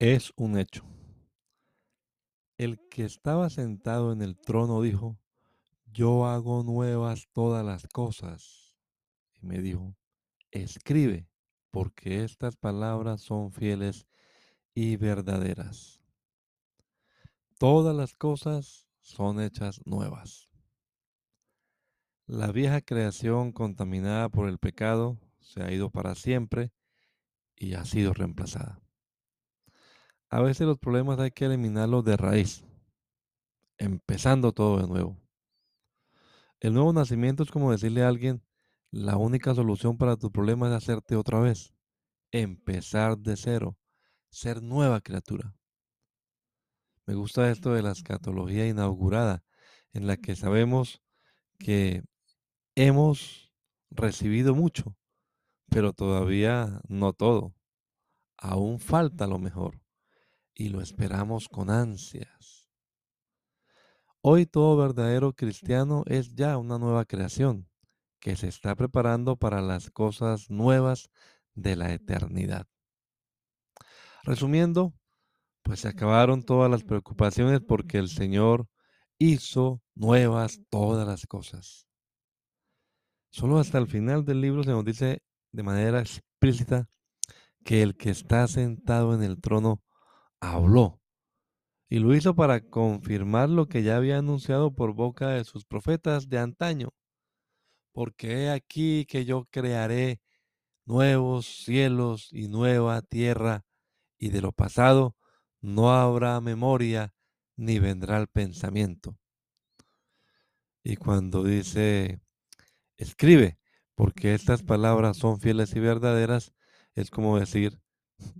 Es un hecho. El que estaba sentado en el trono dijo, yo hago nuevas todas las cosas. Y me dijo, escribe, porque estas palabras son fieles y verdaderas. Todas las cosas son hechas nuevas. La vieja creación contaminada por el pecado se ha ido para siempre y ha sido reemplazada. A veces los problemas hay que eliminarlos de raíz, empezando todo de nuevo. El nuevo nacimiento es como decirle a alguien, la única solución para tu problema es hacerte otra vez, empezar de cero, ser nueva criatura. Me gusta esto de la escatología inaugurada, en la que sabemos que hemos recibido mucho, pero todavía no todo. Aún falta lo mejor y lo esperamos con ansias. Hoy todo verdadero cristiano es ya una nueva creación que se está preparando para las cosas nuevas de la eternidad. Resumiendo, pues se acabaron todas las preocupaciones porque el Señor hizo nuevas todas las cosas. Solo hasta el final del libro se nos dice de manera explícita que el que está sentado en el trono habló. Y lo hizo para confirmar lo que ya había anunciado por boca de sus profetas de antaño. Porque he aquí que yo crearé nuevos cielos y nueva tierra, y de lo pasado no habrá memoria ni vendrá el pensamiento. Y cuando dice, escribe, porque estas palabras son fieles y verdaderas, es como decir,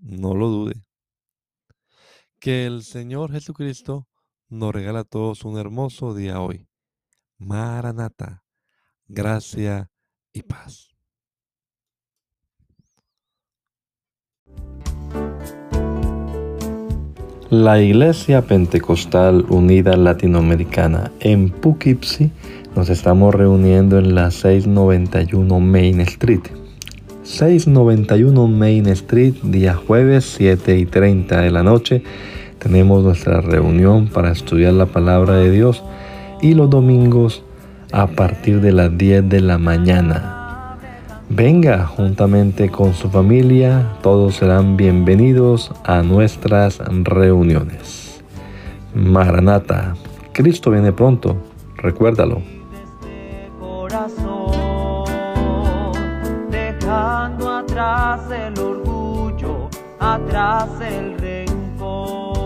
no lo dude que el Señor Jesucristo nos regala a todos un hermoso día hoy. Maranata, gracia y paz. La Iglesia Pentecostal Unida Latinoamericana en Poughkeepsie nos estamos reuniendo en la 691 Main Street. 691 Main Street, día jueves 7 y 30 de la noche. Tenemos nuestra reunión para estudiar la palabra de Dios y los domingos a partir de las 10 de la mañana. Venga juntamente con su familia, todos serán bienvenidos a nuestras reuniones. Maranata, Cristo viene pronto, recuérdalo. atrás el orgullo, atrás el rencor.